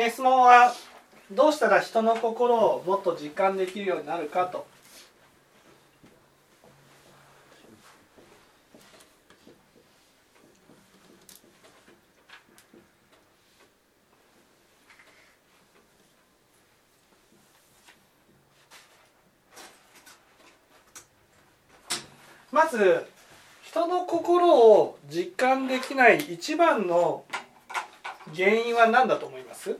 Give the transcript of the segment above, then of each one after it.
えー質問はどうしたら人の心をもっと実感できるようになるかと。まず人の心を実感できない一番の原因は何だと思います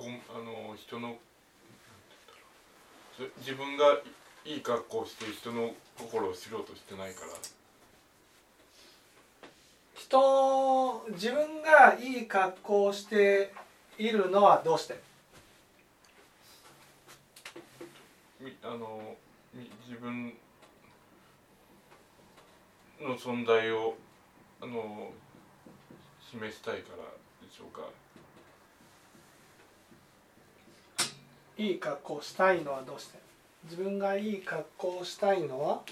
ごあの人のず自分がいい格好をして人の心を知ろうとしてないから。人自分がいい格好をしているのはどうして？みあのみ自分の存在をあの示したいからでしょうかいい格好したいのはどうして？自分がいい格好をしたいのは？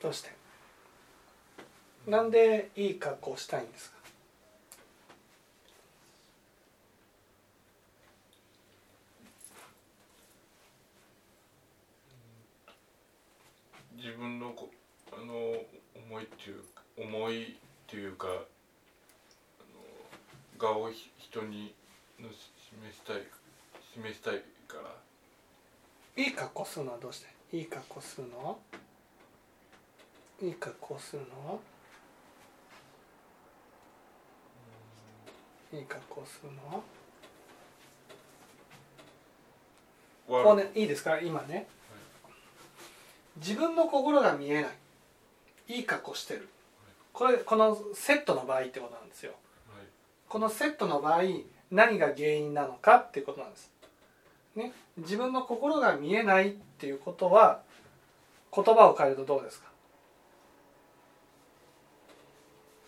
どうして？なんでいい格好をしたいんですか？自分のこあの思いっていう思いっていうかあの画をひ人にのし示したい示したいから。いい格好するのはどうして？いい格好するのは？いい格好するのは？いい格好するのは？こう悪ねいいですか？今ね。自分の心が見えない。いい格好してる。これこのセットの場合ってことなんですよ。はいこのセットの場合何が原因なのかっていうことなんです、ね、自分の心が見えないっていうことは言葉を変えるとどうですか？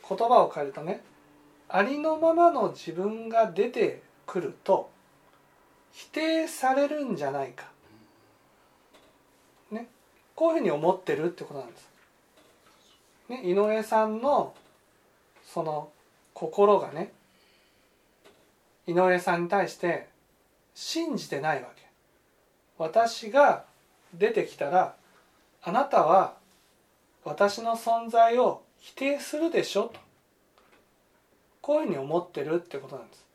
言葉を変えるとねありのままの自分が出てくると否定されるんじゃないか、ね、こういうふうに思ってるってことなんです。ね、井上さんのその心がね井上さんに対して信じてないわけ。私が出てきたらあなたは私の存在を否定するでしょと。こういうふうに思ってるってことなんです。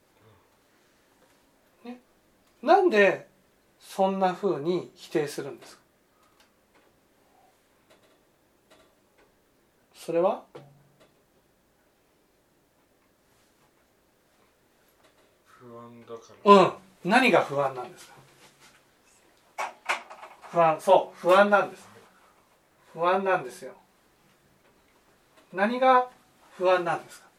ね、なんでそんなふうに否定するんですか。それは不安だから、うん。何が不安なんですか？不安。そう。不安なんです。不安なんですよ。何が不安なんですか？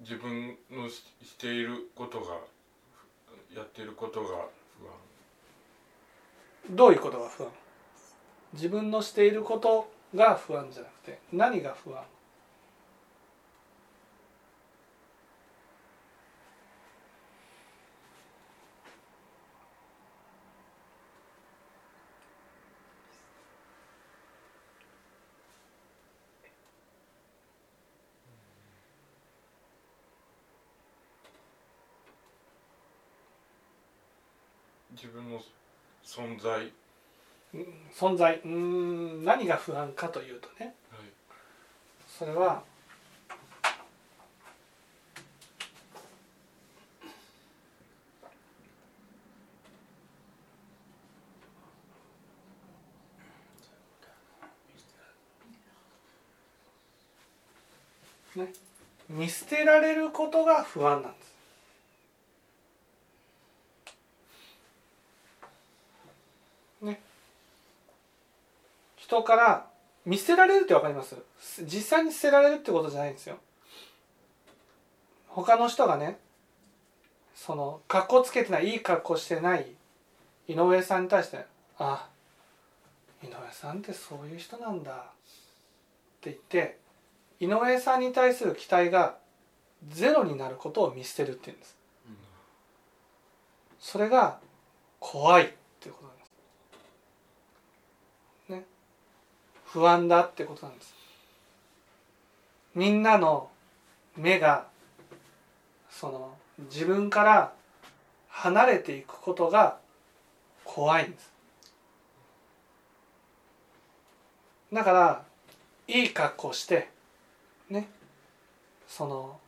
自分のししていることがやっていることが不安。どういうことが不安？自分のしていることが不安じゃなくて何が不安？自分の存在、存在。うーん何が不安かというとね。それはね見捨てられることが不安なんですね人から見捨てられるって分かります？実際に捨てられるってことじゃないんですよ。他の人がねその格好つけてないいい格好してない井上さんに対して「あ井上さんってそういう人なんだ」って言って井上さんに対する期待がゼロになることを見捨てるっていうんです。それが怖いっていうことなんですね不安だってことなんです。みんなの目がその自分から離れていくことが怖いんです。だからいい格好してねその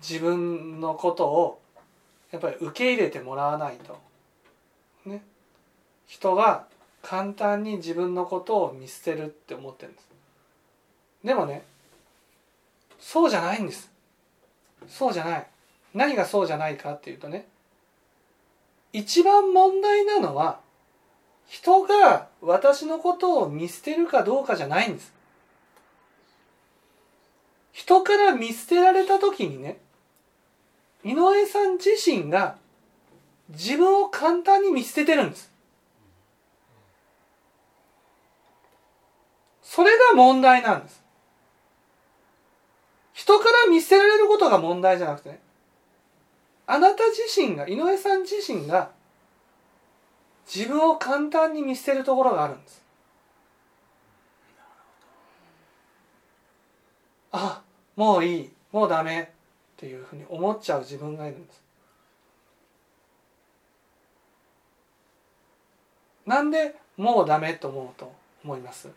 自分のことをやっぱり受け入れてもらわないと。ね人は簡単に自分のことを見捨てるって思ってるんです。でもねそうじゃないんです。そうじゃない。何がそうじゃないかっていうとね一番問題なのは人が私のことを見捨てるかどうかじゃないんです。人から見捨てられた時にね井上さん自身が自分を簡単に見捨ててるんです。それが問題なんです。人から見捨てられることが問題じゃなくてねあなた自身が井上さん自身が自分を簡単に見捨てるところがあるんです。あもういいもうダメっていうふうに思っちゃう自分がいるんです。なんでもうダメと思うと思います？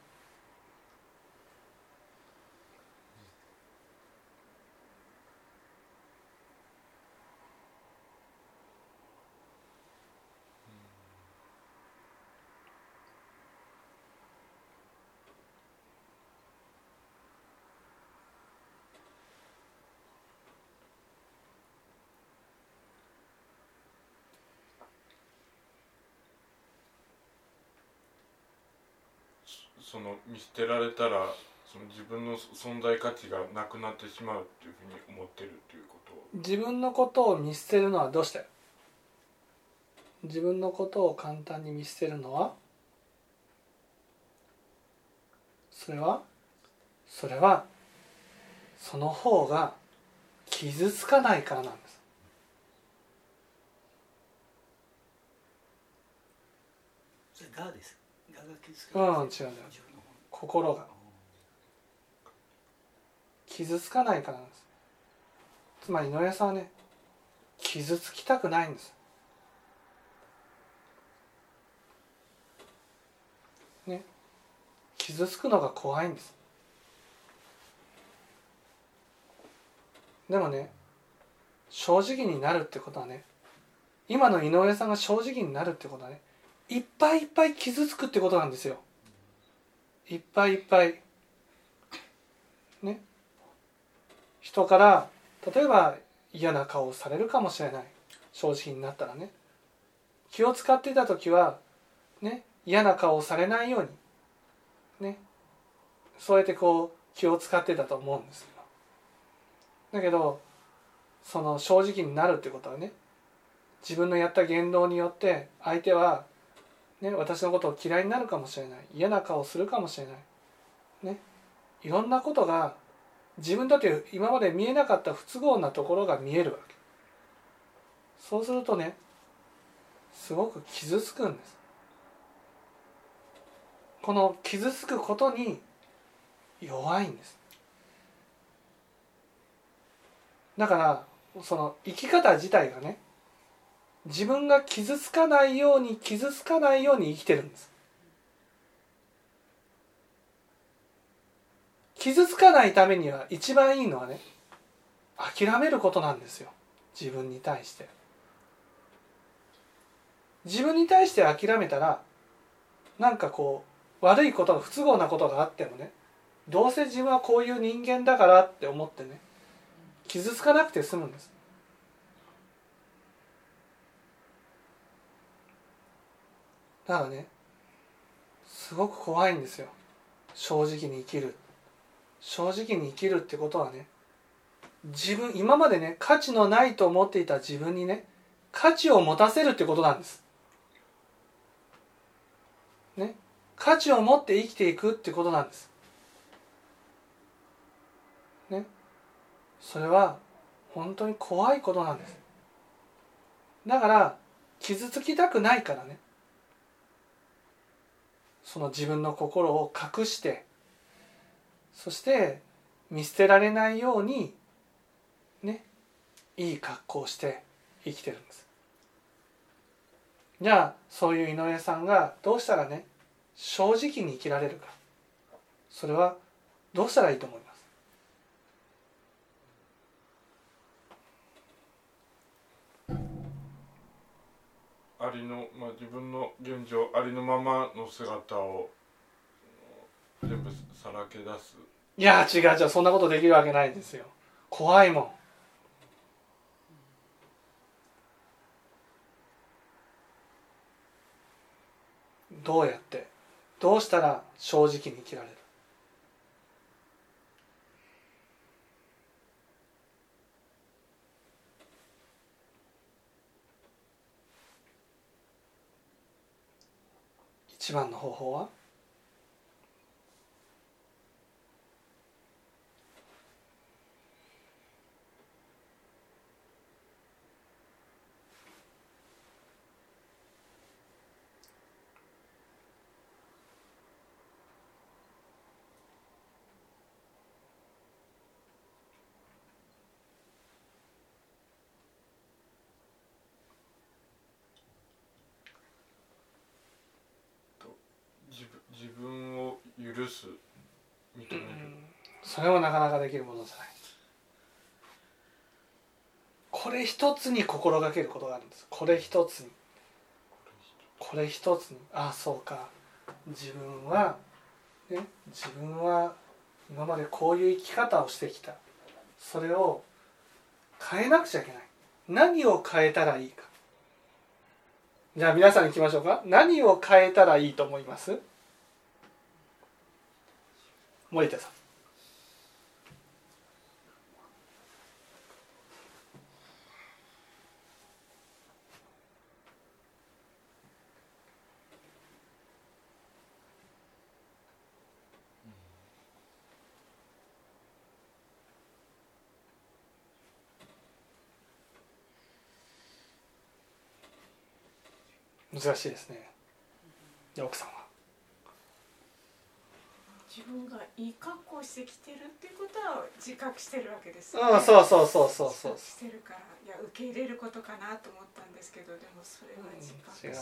その見捨てられたらその自分の存在価値がなくなってしまうっていうふうに思ってるっていうこと。を自分のことを見捨てるのはどうして？自分のことを簡単に見捨てるのは？それは？それはその方が傷つかないからなんです。それがですうん違う違う心が。傷つかないからなんです。つまり井上さんはね傷つきたくないんです。ね。傷つくのが怖いんです。でもね正直になるってことはね今の井上さんが正直になるってことはねいっぱいいっぱい傷つくってことなんですよ。いっぱいいっぱい。ね。人から例えば嫌な顔をされるかもしれない。正直になったらね。気を使ってた時はね。嫌な顔をされないように。ね。そうやってこう気を使ってたと思うんですよ。だけどその正直になるってことはね。自分のやった言動によって相手はね、私のことを嫌いになるかもしれない。嫌な顔をするかもしれない、ね、いろんなことが自分だって今まで見えなかった不都合なところが見えるわけ。そうするとねすごく傷つくんです。この傷つくことに弱いんです。だからその生き方自体がね自分が傷つかないように傷つかないように生きてるんです。傷つかないためには一番いいのはね諦めることなんですよ。自分に対して。自分に対して諦めたらなんかこう悪いことが不都合なことがあってもねどうせ自分はこういう人間だからって思ってね傷つかなくて済むんです。だからねすごく怖いんですよ。正直に生きる。正直に生きるってことはね自分今までね価値のないと思っていた自分にね価値を持たせるってことなんです。ね価値を持って生きていくってことなんです。ねそれは本当に怖いことなんです。だから傷つきたくないからね。その自分の心を隠してそして見捨てられないようにねいい格好をして生きてるんです。じゃあそういう井上さんがどうしたらね正直に生きられるか。それはどうしたらいいと思います？ありの、まあ、自分の現状ありのままの姿を全部さらけ出す。いや違う違うそんなことできるわけないですよ。怖いもん。どうやって？どうしたら正直に生きられる？一番の方法は自分自分を許す認める、それはなかなかできるものじゃない。これ一つに心がけることがあるんです。これ一つに。これ一つに。ああそうか。自分はね自分は今までこういう生き方をしてきた。それを変えなくちゃいけない。何を変えたらいいか。じゃあ皆さんに聞きましょうか。何を変えたらいいと思います？森田さん。難しいですね。奥さんは。自分がいい格好してきてるっていうことは自覚してるわけですうんそうそうそうそうそう。してるからいや受け入れることかなと思ったんですけどでもそれは自覚してる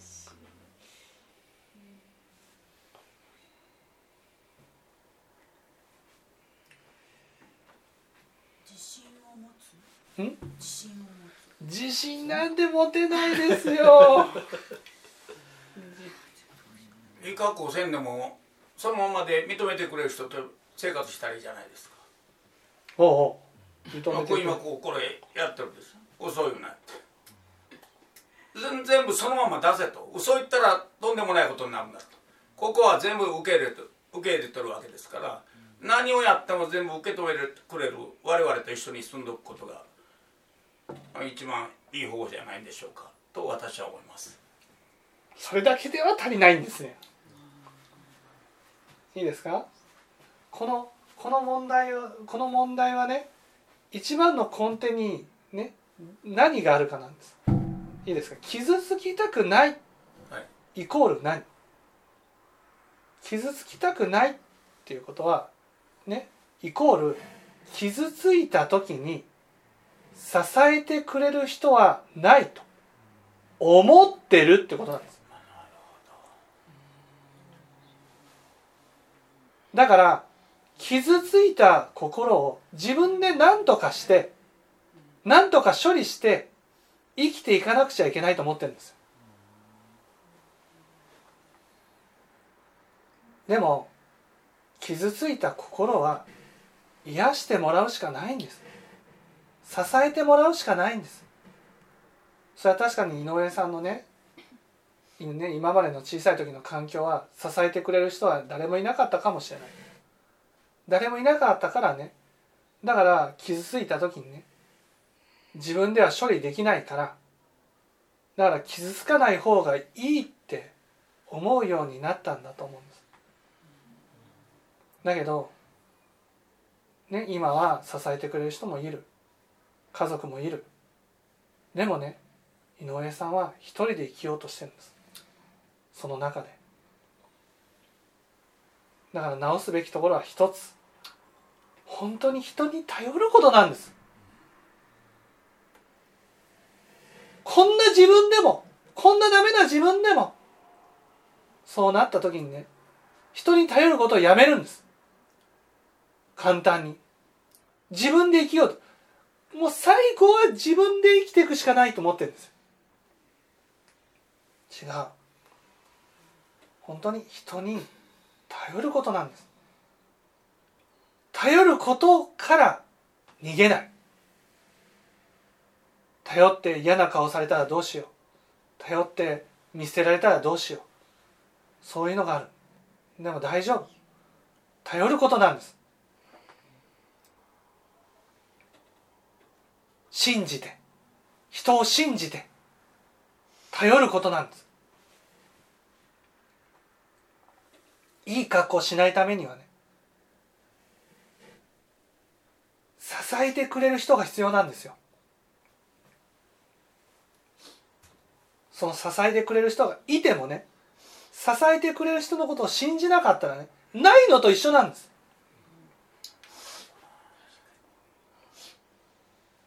し、自信を持つ？ん？自信を持自信なんて持てないですよ。いい格好せんでもそのままで認めてくれる人と生活したらいいじゃないですか。おうおう認めてくれ今こうこれやってるんです。嘘言うなって。全全部そのまま出せと。嘘言ったらとんでもないことになるんだと。ここは全部受け入れて受け入れてるわけですから、何をやっても全部受け止めてくれる我々と一緒に住んでおくことがまあ一番いい方法じゃないんでしょうかと私は思います。それだけでは足りないんですねいいですか？このこの問題はこの問題はね一番の根底にね何があるかなんです。いいですか？傷つきたくないはい。イコール何？傷つきたくないっていうことはねイコール傷ついた時に支えてくれる人はないと思ってるってことなんですだから傷ついた心を自分で何とかして何とか処理して生きていかなくちゃいけないと思ってるんですでも傷ついた心は癒してもらうしかないんです。支えてもらうしかないんです。それは確かに井上さんのねね今までの小さい時の環境は支えてくれる人は誰もいなかったかもしれない。誰もいなかったからね。だから傷ついた時にね自分では処理できないから。だから傷つかない方がいいって思うようになったんだと思うんです。だけどね、今は支えてくれる人もいる。家族もいる。でもね井上さんは一人で生きようとしてるんです。その中で。だから直すべきところは一つ。本当に人に頼ることなんです。こんな自分でもこんなダメな自分でもそうなった時にね人に頼ることをやめるんです。簡単に。自分で生きようと。もう最後は自分で生きていくしかないと思ってるんです。違う。本当に人に頼ることなんです。頼ることから逃げない。頼って嫌な顔されたらどうしよう。頼って見捨てられたらどうしよう。そういうのがある。でも大丈夫。頼ることなんです。信じて。人を信じて頼ることなんです。いい格好しないためにはね支えてくれる人が必要なんですよ。その支えてくれる人がいてもね支えてくれる人のことを信じなかったらねないのと一緒なんです。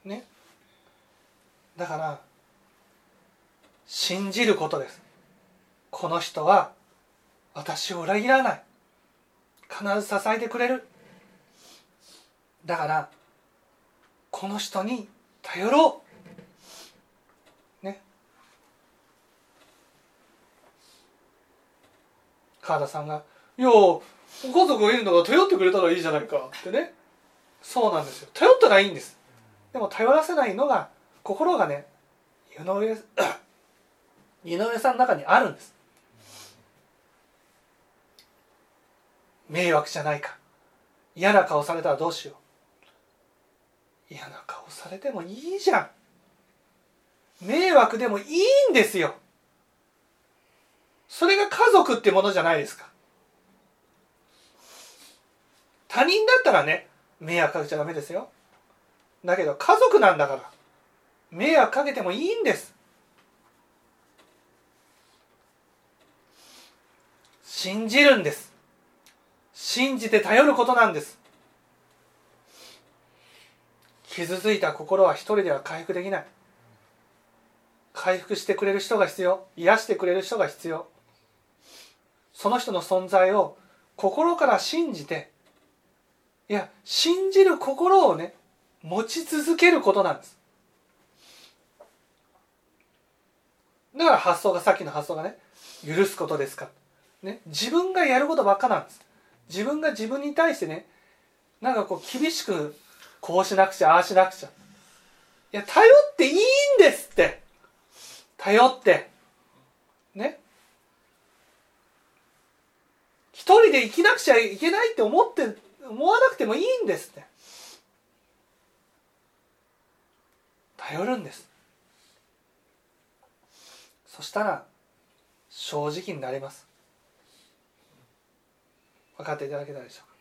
ね。だから信じることです。この人は私を裏切らない。必ず支えてくれる。だからこの人に頼ろう。ね。川田さんが「いやご家族がいるんだから頼ってくれたらいいじゃないか」ってね。そうなんですよ。頼ったらいいんです。でも頼らせないのが心がね井上井上さんの中にあるんです。迷惑じゃないか。嫌な顔されたらどうしよう。嫌な顔されてもいいじゃん。迷惑でもいいんですよ。それが家族ってものじゃないですか。他人だったらね迷惑かけちゃダメですよ。だけど家族なんだから迷惑かけてもいいんです。信じるんです。信じて頼ることなんです。傷ついた心は一人では回復できない。回復してくれる人が必要。癒してくれる人が必要。その人の存在を心から信じていや信じる心をね持ち続けることなんです。だから発想がさっきの発想がね許すことですか、ね、自分がやることばっかなんです。自分が自分に対してねなんかこう厳しくこうしなくちゃああしなくちゃ。いや頼っていいんですって。頼って。ね。一人で生きなくちゃいけないって思って思わなくてもいいんですって。頼るんです。そしたら正直になれます。分かっていただけたでしょうか。